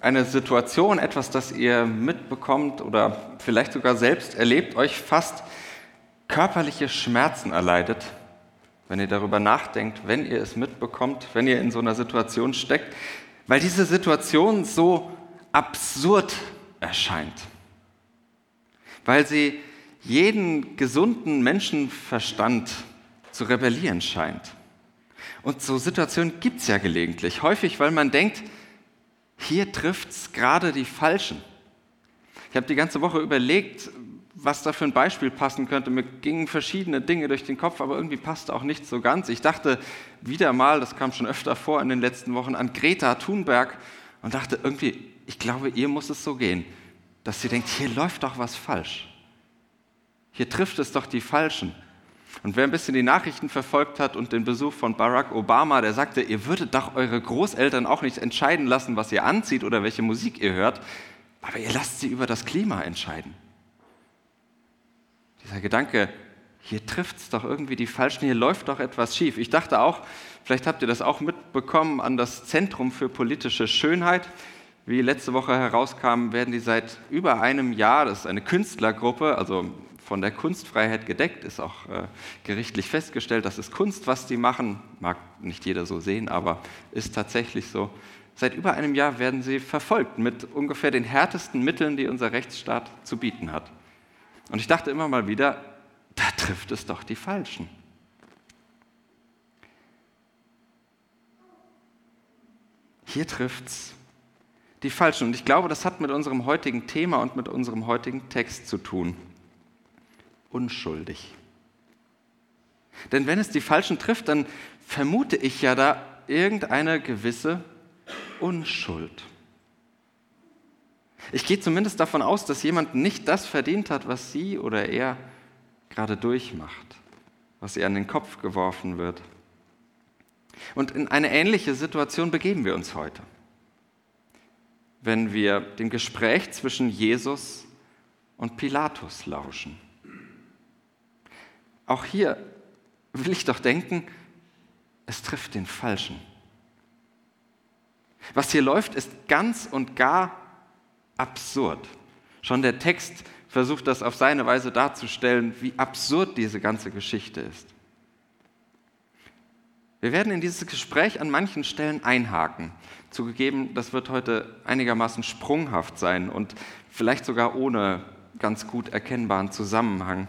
eine Situation, etwas, das ihr mitbekommt oder vielleicht sogar selbst erlebt, euch fast körperliche Schmerzen erleidet, wenn ihr darüber nachdenkt, wenn ihr es mitbekommt, wenn ihr in so einer Situation steckt, weil diese Situation so absurd erscheint, weil sie jeden gesunden Menschenverstand zu rebellieren scheint. Und so Situationen gibt es ja gelegentlich, häufig, weil man denkt, hier trifft es gerade die Falschen. Ich habe die ganze Woche überlegt, was da für ein Beispiel passen könnte. Mir gingen verschiedene Dinge durch den Kopf, aber irgendwie passte auch nicht so ganz. Ich dachte wieder mal, das kam schon öfter vor in den letzten Wochen, an Greta Thunberg und dachte irgendwie, ich glaube, ihr muss es so gehen, dass sie denkt, hier läuft doch was falsch. Hier trifft es doch die Falschen. Und wer ein bisschen die Nachrichten verfolgt hat und den Besuch von Barack Obama, der sagte, ihr würdet doch eure Großeltern auch nicht entscheiden lassen, was ihr anzieht oder welche Musik ihr hört, aber ihr lasst sie über das Klima entscheiden. Dieser Gedanke, hier trifft es doch irgendwie die Falschen, hier läuft doch etwas schief. Ich dachte auch, vielleicht habt ihr das auch mitbekommen, an das Zentrum für politische Schönheit. Wie letzte Woche herauskam, werden die seit über einem Jahr, das ist eine Künstlergruppe, also von der Kunstfreiheit gedeckt, ist auch äh, gerichtlich festgestellt, das ist Kunst, was die machen. Mag nicht jeder so sehen, aber ist tatsächlich so. Seit über einem Jahr werden sie verfolgt mit ungefähr den härtesten Mitteln, die unser Rechtsstaat zu bieten hat. Und ich dachte immer mal wieder, da trifft es doch die Falschen. Hier trifft es die Falschen. Und ich glaube, das hat mit unserem heutigen Thema und mit unserem heutigen Text zu tun unschuldig. Denn wenn es die Falschen trifft, dann vermute ich ja da irgendeine gewisse Unschuld. Ich gehe zumindest davon aus, dass jemand nicht das verdient hat, was sie oder er gerade durchmacht, was ihr an den Kopf geworfen wird. Und in eine ähnliche Situation begeben wir uns heute, wenn wir dem Gespräch zwischen Jesus und Pilatus lauschen. Auch hier will ich doch denken, es trifft den Falschen. Was hier läuft, ist ganz und gar absurd. Schon der Text versucht das auf seine Weise darzustellen, wie absurd diese ganze Geschichte ist. Wir werden in dieses Gespräch an manchen Stellen einhaken. Zugegeben, das wird heute einigermaßen sprunghaft sein und vielleicht sogar ohne ganz gut erkennbaren Zusammenhang.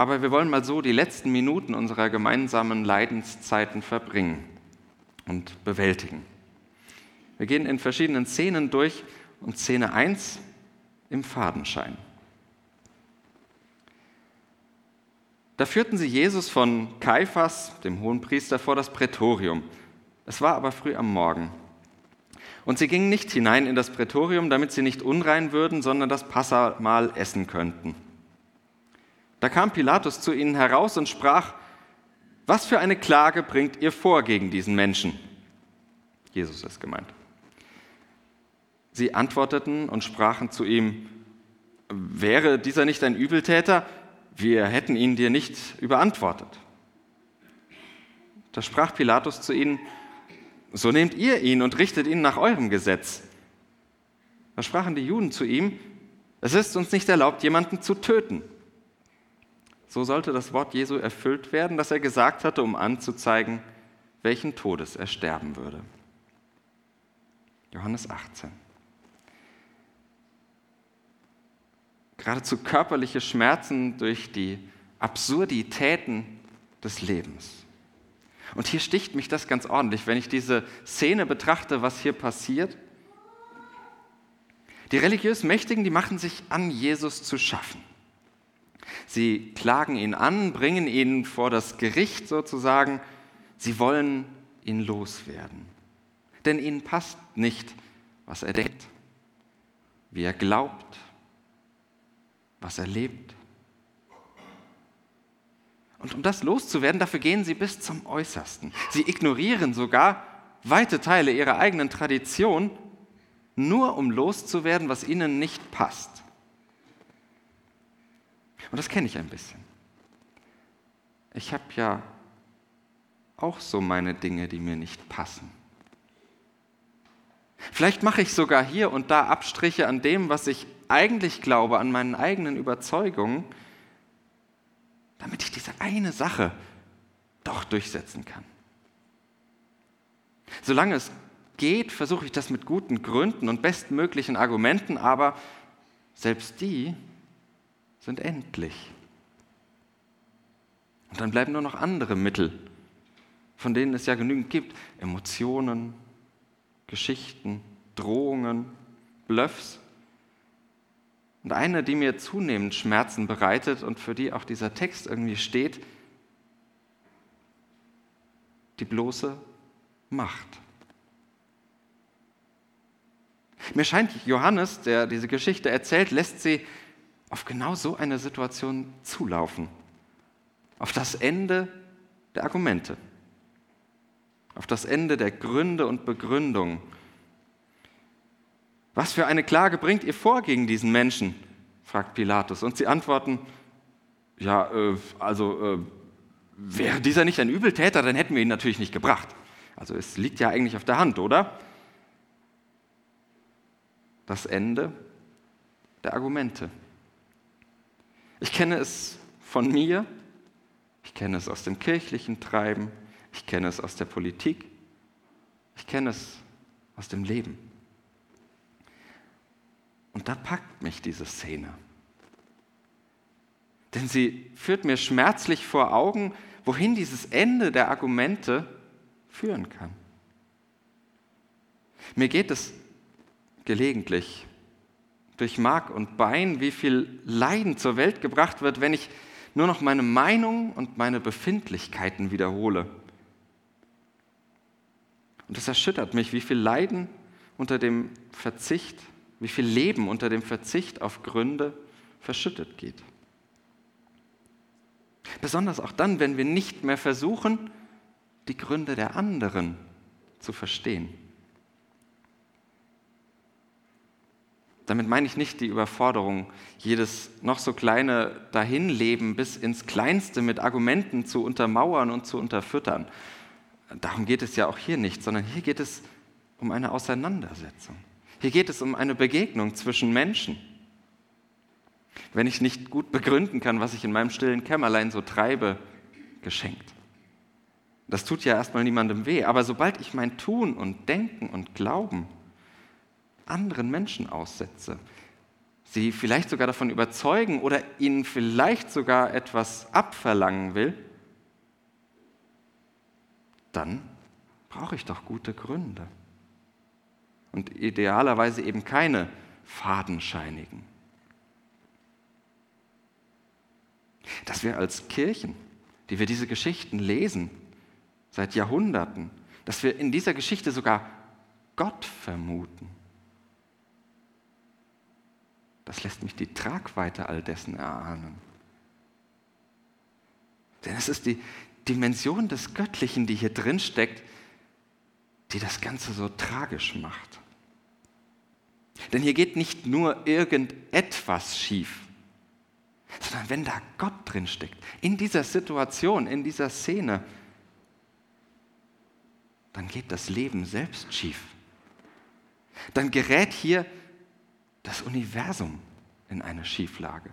Aber wir wollen mal so die letzten Minuten unserer gemeinsamen Leidenszeiten verbringen und bewältigen. Wir gehen in verschiedenen Szenen durch und Szene 1 im Fadenschein. Da führten sie Jesus von Kaiphas, dem Hohenpriester, vor das Prätorium. Es war aber früh am Morgen. Und sie gingen nicht hinein in das Prätorium, damit sie nicht unrein würden, sondern das Passamal essen könnten. Da kam Pilatus zu ihnen heraus und sprach, was für eine Klage bringt ihr vor gegen diesen Menschen? Jesus ist gemeint. Sie antworteten und sprachen zu ihm, wäre dieser nicht ein Übeltäter? Wir hätten ihn dir nicht überantwortet. Da sprach Pilatus zu ihnen, so nehmt ihr ihn und richtet ihn nach eurem Gesetz. Da sprachen die Juden zu ihm, es ist uns nicht erlaubt, jemanden zu töten. So sollte das Wort Jesu erfüllt werden, das er gesagt hatte, um anzuzeigen, welchen Todes er sterben würde. Johannes 18. Geradezu körperliche Schmerzen durch die Absurditäten des Lebens. Und hier sticht mich das ganz ordentlich, wenn ich diese Szene betrachte, was hier passiert. Die religiös Mächtigen, die machen sich an, Jesus zu schaffen. Sie klagen ihn an, bringen ihn vor das Gericht sozusagen. Sie wollen ihn loswerden. Denn ihnen passt nicht, was er denkt. wie er glaubt, was er lebt. Und um das loszuwerden, dafür gehen sie bis zum Äußersten. Sie ignorieren sogar weite Teile ihrer eigenen Tradition, nur um loszuwerden, was ihnen nicht passt. Und das kenne ich ein bisschen. Ich habe ja auch so meine Dinge, die mir nicht passen. Vielleicht mache ich sogar hier und da Abstriche an dem, was ich eigentlich glaube, an meinen eigenen Überzeugungen, damit ich diese eine Sache doch durchsetzen kann. Solange es geht, versuche ich das mit guten Gründen und bestmöglichen Argumenten, aber selbst die sind endlich. Und dann bleiben nur noch andere Mittel, von denen es ja genügend gibt. Emotionen, Geschichten, Drohungen, Bluffs. Und eine, die mir zunehmend Schmerzen bereitet und für die auch dieser Text irgendwie steht, die bloße Macht. Mir scheint, Johannes, der diese Geschichte erzählt, lässt sie auf genau so eine Situation zulaufen. Auf das Ende der Argumente. Auf das Ende der Gründe und Begründungen. Was für eine Klage bringt ihr vor gegen diesen Menschen? fragt Pilatus. Und sie antworten, ja, äh, also äh, wäre dieser nicht ein Übeltäter, dann hätten wir ihn natürlich nicht gebracht. Also es liegt ja eigentlich auf der Hand, oder? Das Ende der Argumente. Ich kenne es von mir, ich kenne es aus dem kirchlichen Treiben, ich kenne es aus der Politik, ich kenne es aus dem Leben. Und da packt mich diese Szene. Denn sie führt mir schmerzlich vor Augen, wohin dieses Ende der Argumente führen kann. Mir geht es gelegentlich durch Mark und Bein, wie viel Leiden zur Welt gebracht wird, wenn ich nur noch meine Meinung und meine Befindlichkeiten wiederhole. Und es erschüttert mich, wie viel Leiden unter dem Verzicht, wie viel Leben unter dem Verzicht auf Gründe verschüttet geht. Besonders auch dann, wenn wir nicht mehr versuchen, die Gründe der anderen zu verstehen. Damit meine ich nicht die Überforderung, jedes noch so kleine Dahinleben bis ins Kleinste mit Argumenten zu untermauern und zu unterfüttern. Darum geht es ja auch hier nicht, sondern hier geht es um eine Auseinandersetzung. Hier geht es um eine Begegnung zwischen Menschen. Wenn ich nicht gut begründen kann, was ich in meinem stillen Kämmerlein so treibe, geschenkt. Das tut ja erstmal niemandem weh, aber sobald ich mein Tun und Denken und Glauben anderen Menschen aussetze, sie vielleicht sogar davon überzeugen oder ihnen vielleicht sogar etwas abverlangen will, dann brauche ich doch gute Gründe. Und idealerweise eben keine fadenscheinigen. Dass wir als Kirchen, die wir diese Geschichten lesen, seit Jahrhunderten, dass wir in dieser Geschichte sogar Gott vermuten das lässt mich die Tragweite all dessen erahnen. Denn es ist die Dimension des Göttlichen, die hier drin steckt, die das Ganze so tragisch macht. Denn hier geht nicht nur irgendetwas schief, sondern wenn da Gott drin steckt, in dieser Situation, in dieser Szene, dann geht das Leben selbst schief. Dann gerät hier das Universum in eine Schieflage.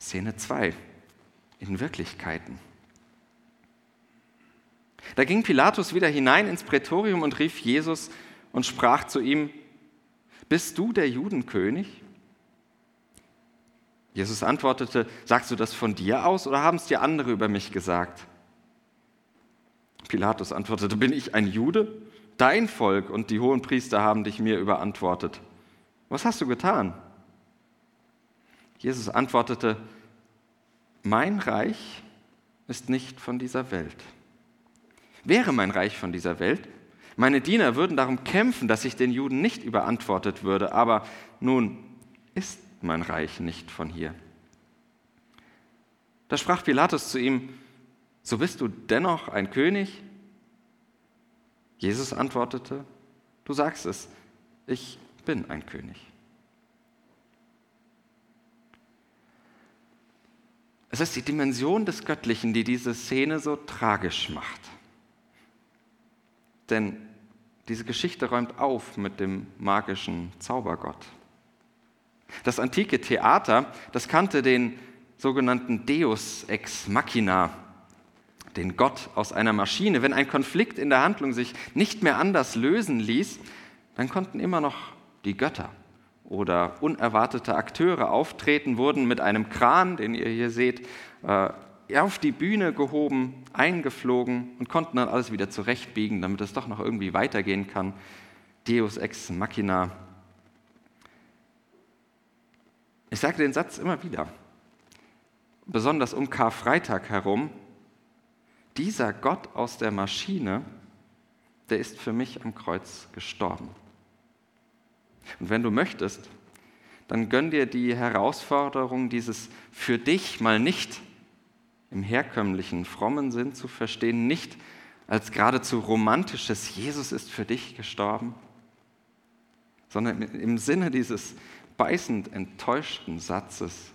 Szene 2 in Wirklichkeiten. Da ging Pilatus wieder hinein ins Prätorium und rief Jesus und sprach zu ihm, Bist du der Judenkönig? Jesus antwortete, Sagst du das von dir aus oder haben es dir andere über mich gesagt? Pilatus antwortete, bin ich ein Jude? Dein Volk und die hohen Priester haben dich mir überantwortet. Was hast du getan? Jesus antwortete, mein Reich ist nicht von dieser Welt. Wäre mein Reich von dieser Welt, meine Diener würden darum kämpfen, dass ich den Juden nicht überantwortet würde, aber nun ist mein Reich nicht von hier. Da sprach Pilatus zu ihm, so bist du dennoch ein König? Jesus antwortete, du sagst es, ich bin ein König. Es ist die Dimension des Göttlichen, die diese Szene so tragisch macht. Denn diese Geschichte räumt auf mit dem magischen Zaubergott. Das antike Theater, das kannte den sogenannten Deus ex machina, den Gott aus einer Maschine. Wenn ein Konflikt in der Handlung sich nicht mehr anders lösen ließ, dann konnten immer noch die Götter oder unerwartete Akteure auftreten, wurden mit einem Kran, den ihr hier seht, äh, auf die Bühne gehoben, eingeflogen und konnten dann alles wieder zurechtbiegen, damit es doch noch irgendwie weitergehen kann. Deus ex machina. Ich sage den Satz immer wieder, besonders um Karfreitag herum. Dieser Gott aus der Maschine, der ist für mich am Kreuz gestorben. Und wenn du möchtest, dann gönn dir die Herausforderung, dieses für dich mal nicht im herkömmlichen, frommen Sinn zu verstehen, nicht als geradezu romantisches Jesus ist für dich gestorben, sondern im Sinne dieses beißend enttäuschten Satzes,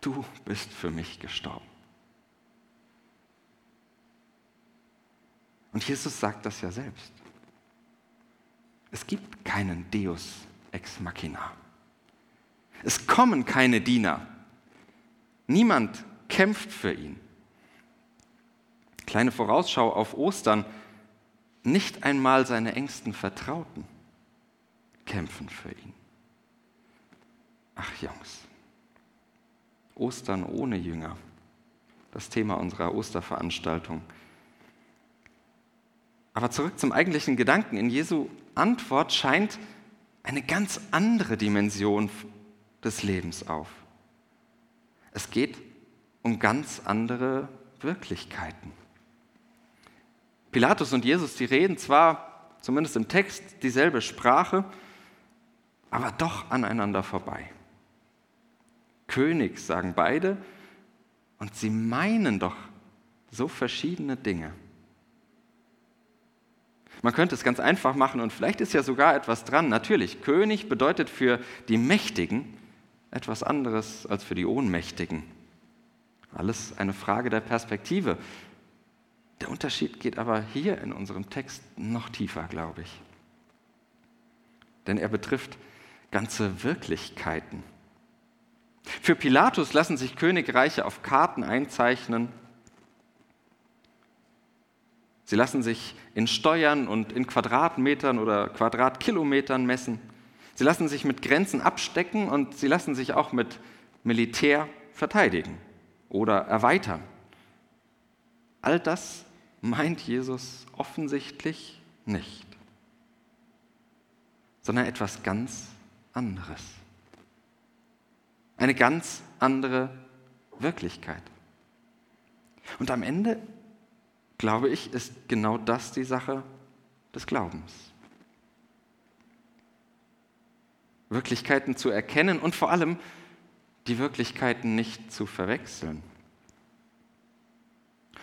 du bist für mich gestorben. Und Jesus sagt das ja selbst. Es gibt keinen Deus ex machina. Es kommen keine Diener. Niemand kämpft für ihn. Kleine Vorausschau auf Ostern. Nicht einmal seine engsten Vertrauten kämpfen für ihn. Ach Jungs, Ostern ohne Jünger, das Thema unserer Osterveranstaltung. Aber zurück zum eigentlichen Gedanken. In Jesu Antwort scheint eine ganz andere Dimension des Lebens auf. Es geht um ganz andere Wirklichkeiten. Pilatus und Jesus, die reden zwar, zumindest im Text, dieselbe Sprache, aber doch aneinander vorbei. König sagen beide und sie meinen doch so verschiedene Dinge. Man könnte es ganz einfach machen und vielleicht ist ja sogar etwas dran. Natürlich, König bedeutet für die Mächtigen etwas anderes als für die Ohnmächtigen. Alles eine Frage der Perspektive. Der Unterschied geht aber hier in unserem Text noch tiefer, glaube ich. Denn er betrifft ganze Wirklichkeiten. Für Pilatus lassen sich Königreiche auf Karten einzeichnen. Sie lassen sich in Steuern und in Quadratmetern oder Quadratkilometern messen. Sie lassen sich mit Grenzen abstecken und sie lassen sich auch mit Militär verteidigen oder erweitern. All das meint Jesus offensichtlich nicht, sondern etwas ganz anderes. Eine ganz andere Wirklichkeit. Und am Ende, glaube ich, ist genau das die Sache des Glaubens. Wirklichkeiten zu erkennen und vor allem die Wirklichkeiten nicht zu verwechseln.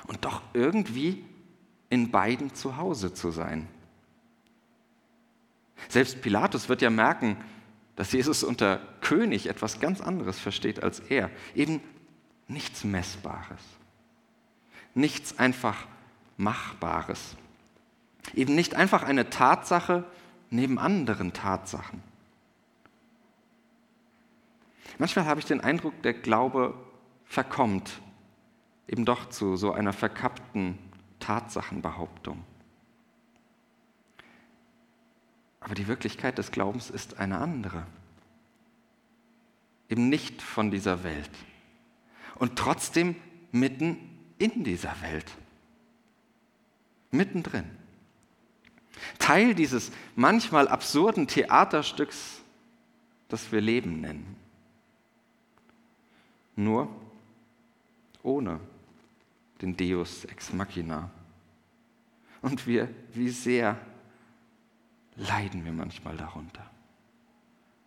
Und doch irgendwie in beiden zu Hause zu sein. Selbst Pilatus wird ja merken, dass Jesus unter König etwas ganz anderes versteht als er. Eben nichts Messbares, nichts einfach Machbares. Eben nicht einfach eine Tatsache neben anderen Tatsachen. Manchmal habe ich den Eindruck, der Glaube verkommt eben doch zu so einer verkappten Tatsachenbehauptung. Aber die Wirklichkeit des Glaubens ist eine andere. Eben nicht von dieser Welt. Und trotzdem mitten in dieser Welt. Mittendrin. Teil dieses manchmal absurden Theaterstücks, das wir Leben nennen. Nur ohne den Deus ex machina. Und wir, wie sehr leiden wir manchmal darunter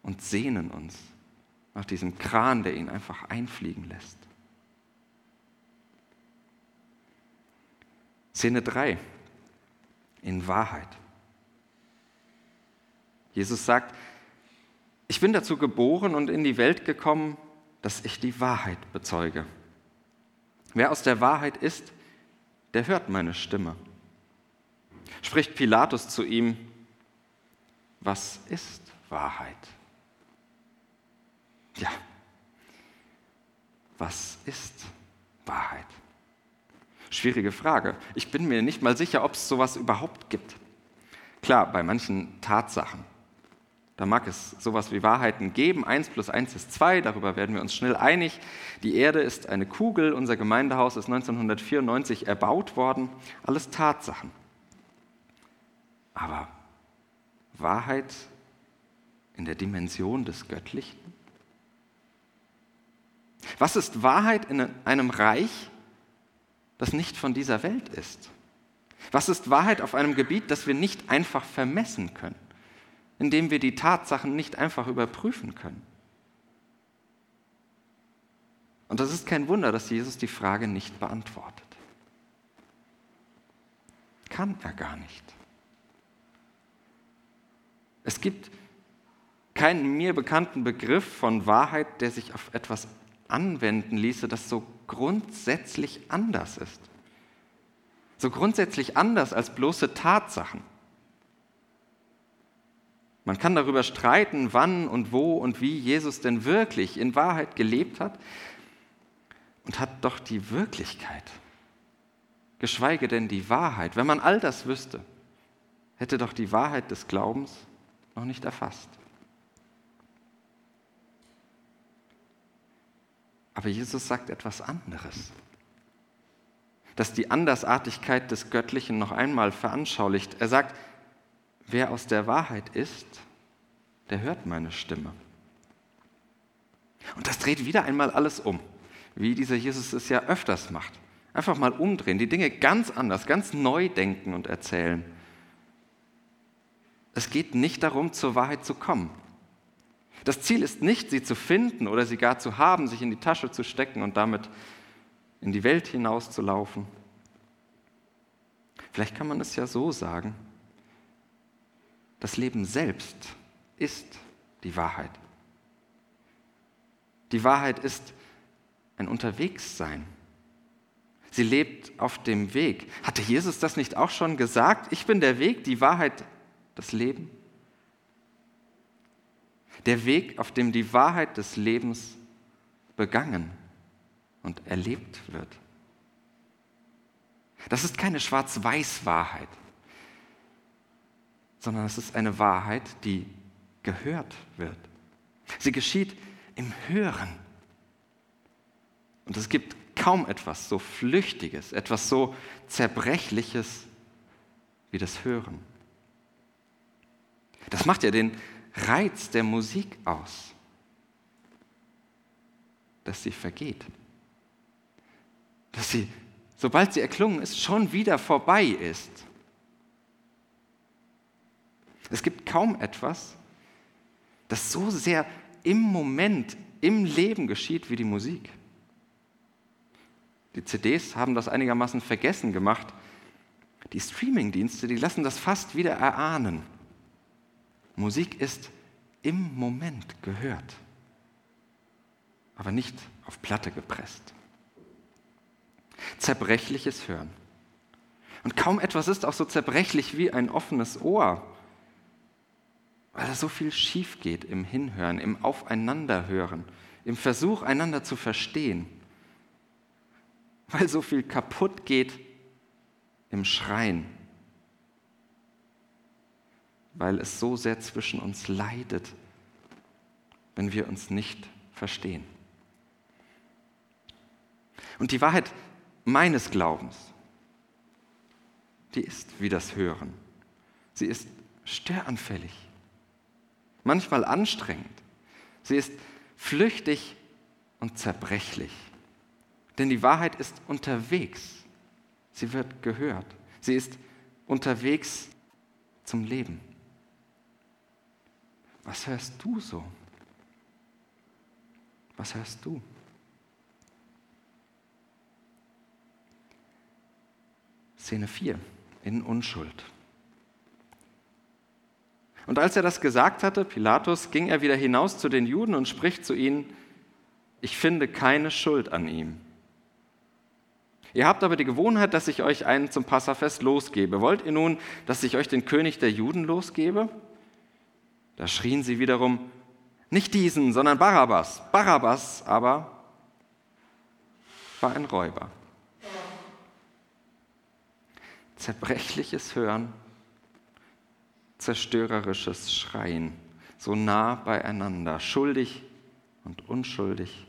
und sehnen uns nach diesem Kran, der ihn einfach einfliegen lässt. Szene 3. In Wahrheit. Jesus sagt, ich bin dazu geboren und in die Welt gekommen, dass ich die Wahrheit bezeuge. Wer aus der Wahrheit ist, der hört meine Stimme. Spricht Pilatus zu ihm, was ist Wahrheit? Ja, was ist Wahrheit? Schwierige Frage. Ich bin mir nicht mal sicher, ob es sowas überhaupt gibt. Klar, bei manchen Tatsachen. Da mag es sowas wie Wahrheiten geben. Eins plus eins ist zwei, darüber werden wir uns schnell einig. Die Erde ist eine Kugel, unser Gemeindehaus ist 1994 erbaut worden. Alles Tatsachen. Aber Wahrheit in der Dimension des Göttlichen? Was ist Wahrheit in einem Reich, das nicht von dieser Welt ist? Was ist Wahrheit auf einem Gebiet, das wir nicht einfach vermessen können, indem wir die Tatsachen nicht einfach überprüfen können? Und das ist kein Wunder, dass Jesus die Frage nicht beantwortet. Kann er gar nicht. Es gibt keinen mir bekannten Begriff von Wahrheit, der sich auf etwas anwenden ließe, das so grundsätzlich anders ist. So grundsätzlich anders als bloße Tatsachen. Man kann darüber streiten, wann und wo und wie Jesus denn wirklich in Wahrheit gelebt hat und hat doch die Wirklichkeit, geschweige denn die Wahrheit, wenn man all das wüsste, hätte doch die Wahrheit des Glaubens noch nicht erfasst. Aber Jesus sagt etwas anderes, das die Andersartigkeit des Göttlichen noch einmal veranschaulicht. Er sagt, wer aus der Wahrheit ist, der hört meine Stimme. Und das dreht wieder einmal alles um, wie dieser Jesus es ja öfters macht. Einfach mal umdrehen, die Dinge ganz anders, ganz neu denken und erzählen. Es geht nicht darum, zur Wahrheit zu kommen. Das Ziel ist nicht, sie zu finden oder sie gar zu haben, sich in die Tasche zu stecken und damit in die Welt hinauszulaufen. Vielleicht kann man es ja so sagen. Das Leben selbst ist die Wahrheit. Die Wahrheit ist ein Unterwegssein. Sie lebt auf dem Weg. Hatte Jesus das nicht auch schon gesagt? Ich bin der Weg, die Wahrheit, das Leben. Der Weg, auf dem die Wahrheit des Lebens begangen und erlebt wird. Das ist keine Schwarz-Weiß-Wahrheit, sondern es ist eine Wahrheit, die gehört wird. Sie geschieht im Hören. Und es gibt kaum etwas so Flüchtiges, etwas so Zerbrechliches wie das Hören. Das macht ja den Reiz der Musik aus, dass sie vergeht. Dass sie, sobald sie erklungen ist, schon wieder vorbei ist. Es gibt kaum etwas, das so sehr im Moment, im Leben geschieht wie die Musik. Die CDs haben das einigermaßen vergessen gemacht. Die Streamingdienste, die lassen das fast wieder erahnen. Musik ist im Moment gehört, aber nicht auf Platte gepresst. Zerbrechliches Hören. Und kaum etwas ist auch so zerbrechlich wie ein offenes Ohr, weil da so viel schief geht im Hinhören, im Aufeinanderhören, im Versuch, einander zu verstehen, weil so viel kaputt geht im Schreien weil es so sehr zwischen uns leidet, wenn wir uns nicht verstehen. Und die Wahrheit meines Glaubens, die ist wie das Hören. Sie ist störanfällig, manchmal anstrengend. Sie ist flüchtig und zerbrechlich. Denn die Wahrheit ist unterwegs. Sie wird gehört. Sie ist unterwegs zum Leben. Was hörst du so? Was hörst du? Szene 4 in Unschuld. Und als er das gesagt hatte, Pilatus, ging er wieder hinaus zu den Juden und spricht zu ihnen, ich finde keine Schuld an ihm. Ihr habt aber die Gewohnheit, dass ich euch einen zum Passafest losgebe. Wollt ihr nun, dass ich euch den König der Juden losgebe? Da schrien sie wiederum, nicht diesen, sondern Barabbas. Barabbas aber war ein Räuber. Zerbrechliches Hören, zerstörerisches Schreien, so nah beieinander, schuldig und unschuldig.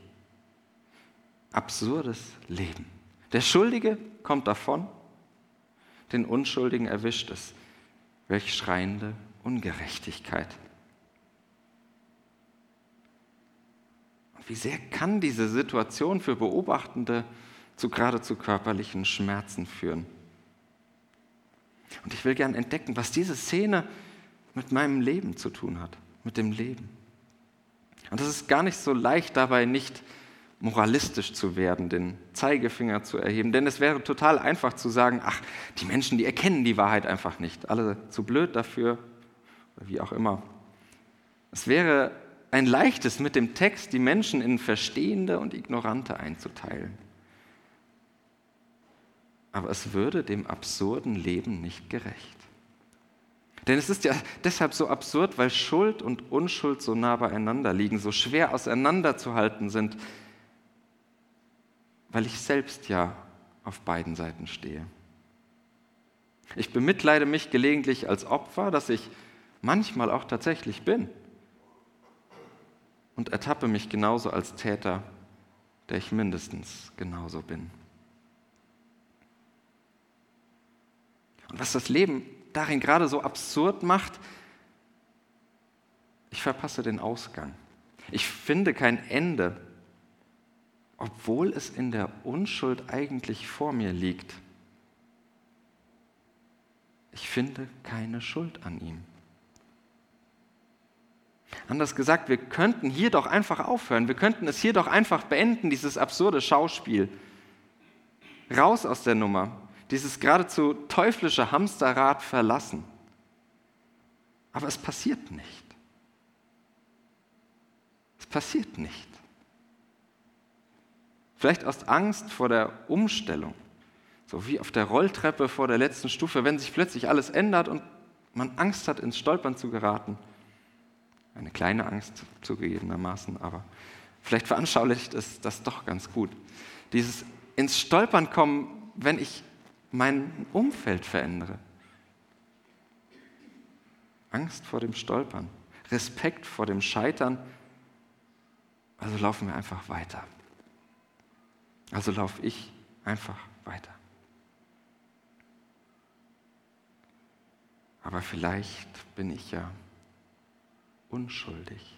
Absurdes Leben. Der Schuldige kommt davon, den Unschuldigen erwischt es. Welch schreiende Ungerechtigkeit. Wie sehr kann diese Situation für Beobachtende zu geradezu körperlichen Schmerzen führen? Und ich will gern entdecken, was diese Szene mit meinem Leben zu tun hat, mit dem Leben. Und es ist gar nicht so leicht dabei, nicht moralistisch zu werden, den Zeigefinger zu erheben. Denn es wäre total einfach zu sagen, ach, die Menschen, die erkennen die Wahrheit einfach nicht. Alle zu blöd dafür, wie auch immer. Es wäre ein leichtes, mit dem Text die Menschen in Verstehende und Ignorante einzuteilen. Aber es würde dem absurden Leben nicht gerecht. Denn es ist ja deshalb so absurd, weil Schuld und Unschuld so nah beieinander liegen, so schwer auseinanderzuhalten sind, weil ich selbst ja auf beiden Seiten stehe. Ich bemitleide mich gelegentlich als Opfer, das ich manchmal auch tatsächlich bin, und ertappe mich genauso als Täter, der ich mindestens genauso bin. Und was das Leben darin gerade so absurd macht, ich verpasse den Ausgang. Ich finde kein Ende obwohl es in der Unschuld eigentlich vor mir liegt. Ich finde keine Schuld an ihm. Anders gesagt, wir könnten hier doch einfach aufhören. Wir könnten es hier doch einfach beenden, dieses absurde Schauspiel. Raus aus der Nummer, dieses geradezu teuflische Hamsterrad verlassen. Aber es passiert nicht. Es passiert nicht. Vielleicht aus Angst vor der Umstellung, so wie auf der Rolltreppe vor der letzten Stufe, wenn sich plötzlich alles ändert und man Angst hat, ins Stolpern zu geraten. Eine kleine Angst zugegebenermaßen, aber vielleicht veranschaulicht es das doch ganz gut. Dieses ins Stolpern kommen, wenn ich mein Umfeld verändere. Angst vor dem Stolpern, Respekt vor dem Scheitern. Also laufen wir einfach weiter. Also laufe ich einfach weiter. Aber vielleicht bin ich ja unschuldig.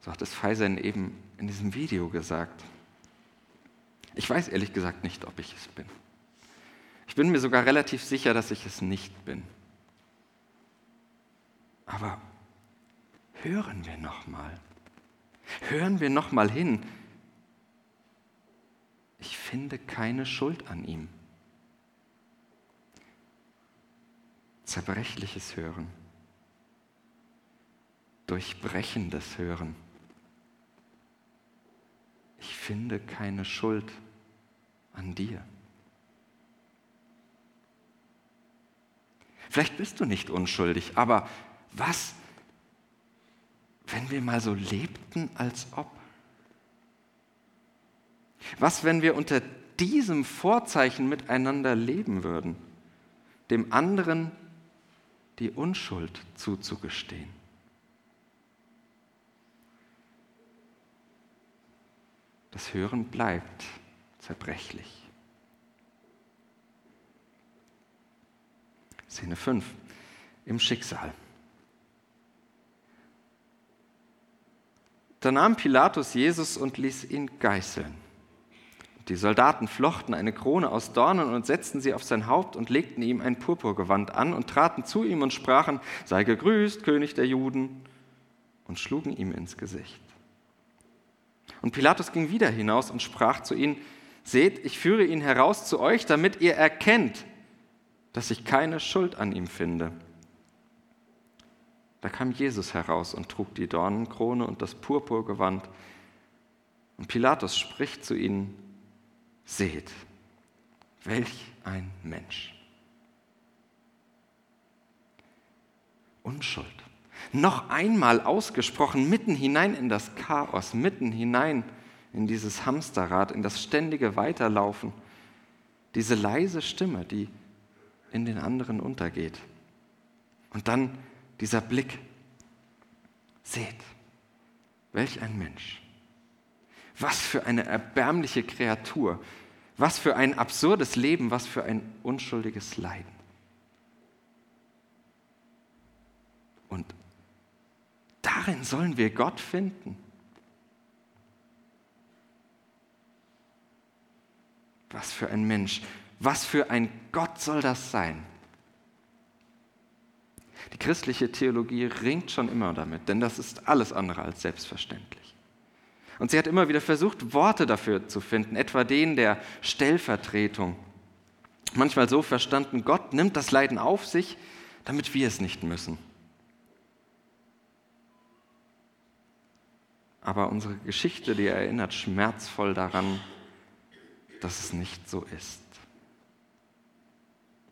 So hat es Faisen eben in diesem Video gesagt. Ich weiß ehrlich gesagt nicht, ob ich es bin. Ich bin mir sogar relativ sicher, dass ich es nicht bin. Aber hören wir noch mal. Hören wir noch mal hin, ich finde keine Schuld an ihm. Zerbrechliches Hören, durchbrechendes Hören. Ich finde keine Schuld an dir. Vielleicht bist du nicht unschuldig, aber was, wenn wir mal so lebten, als ob? Was, wenn wir unter diesem Vorzeichen miteinander leben würden, dem anderen die Unschuld zuzugestehen? Das Hören bleibt zerbrechlich. Szene 5 im Schicksal. Da nahm Pilatus Jesus und ließ ihn geißeln Die Soldaten flochten eine Krone aus Dornen und setzten sie auf sein Haupt und legten ihm ein Purpurgewand an und traten zu ihm und sprachen, sei gegrüßt, König der Juden, und schlugen ihm ins Gesicht. Und Pilatus ging wieder hinaus und sprach zu ihnen, seht, ich führe ihn heraus zu euch, damit ihr erkennt, dass ich keine Schuld an ihm finde. Da kam Jesus heraus und trug die Dornenkrone und das Purpurgewand. Und Pilatus spricht zu ihnen, Seht, welch ein Mensch. Unschuld. Noch einmal ausgesprochen, mitten hinein in das Chaos, mitten hinein in dieses Hamsterrad, in das ständige Weiterlaufen. Diese leise Stimme, die in den anderen untergeht. Und dann dieser Blick. Seht, welch ein Mensch. Was für eine erbärmliche Kreatur. Was für ein absurdes Leben, was für ein unschuldiges Leiden. Und darin sollen wir Gott finden. Was für ein Mensch, was für ein Gott soll das sein? Die christliche Theologie ringt schon immer damit, denn das ist alles andere als selbstverständlich. Und sie hat immer wieder versucht, Worte dafür zu finden, etwa den der Stellvertretung. Manchmal so verstanden, Gott nimmt das Leiden auf sich, damit wir es nicht müssen. Aber unsere Geschichte, die erinnert schmerzvoll daran, dass es nicht so ist.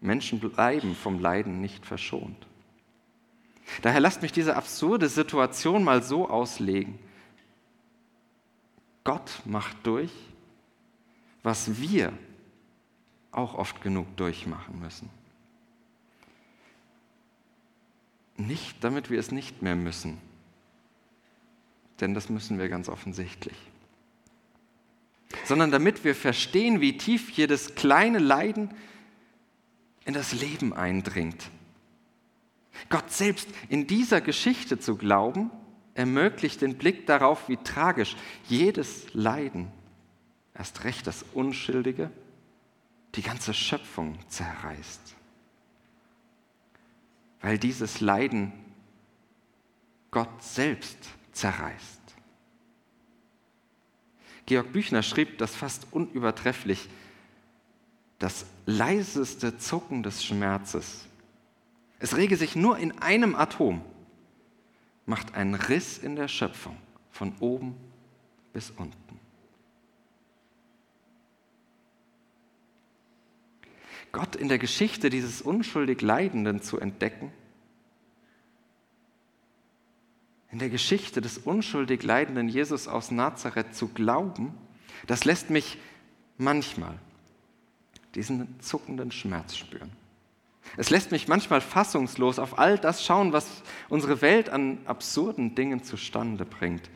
Menschen bleiben vom Leiden nicht verschont. Daher lasst mich diese absurde Situation mal so auslegen. Gott macht durch, was wir auch oft genug durchmachen müssen. Nicht, damit wir es nicht mehr müssen, denn das müssen wir ganz offensichtlich, sondern damit wir verstehen, wie tief jedes kleine Leiden in das Leben eindringt. Gott selbst in dieser Geschichte zu glauben, ermöglicht den Blick darauf, wie tragisch jedes Leiden, erst recht das Unschuldige, die ganze Schöpfung zerreißt. Weil dieses Leiden Gott selbst zerreißt. Georg Büchner schrieb das fast unübertrefflich, das leiseste Zucken des Schmerzes. Es rege sich nur in einem Atom macht einen Riss in der Schöpfung, von oben bis unten. Gott in der Geschichte dieses unschuldig Leidenden zu entdecken, in der Geschichte des unschuldig leidenden Jesus aus Nazareth zu glauben, das lässt mich manchmal diesen zuckenden Schmerz spüren. Es lässt mich manchmal fassungslos auf all das schauen, was unsere Welt an absurden Dingen zustande bringt,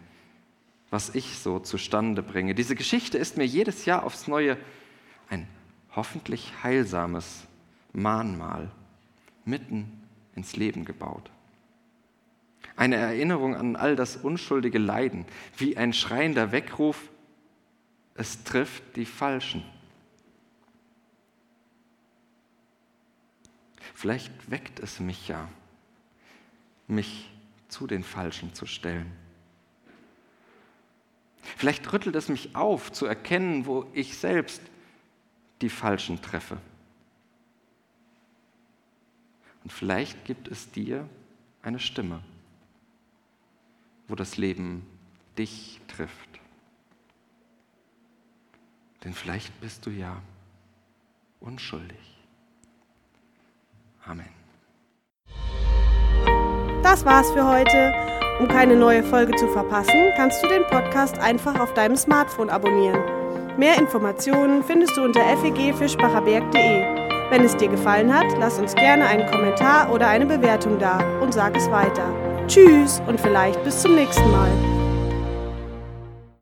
was ich so zustande bringe. Diese Geschichte ist mir jedes Jahr aufs Neue ein hoffentlich heilsames Mahnmal mitten ins Leben gebaut. Eine Erinnerung an all das unschuldige Leiden, wie ein schreiender Weckruf, es trifft die Falschen. Vielleicht weckt es mich ja, mich zu den Falschen zu stellen. Vielleicht rüttelt es mich auf, zu erkennen, wo ich selbst die Falschen treffe. Und vielleicht gibt es dir eine Stimme, wo das Leben dich trifft. Denn vielleicht bist du ja unschuldig. Amen. Das war's für heute. Um keine neue Folge zu verpassen, kannst du den Podcast einfach auf deinem Smartphone abonnieren. Mehr Informationen findest du unter fegfischbacherberg.de. Wenn es dir gefallen hat, lass uns gerne einen Kommentar oder eine Bewertung da und sag es weiter. Tschüss und vielleicht bis zum nächsten Mal.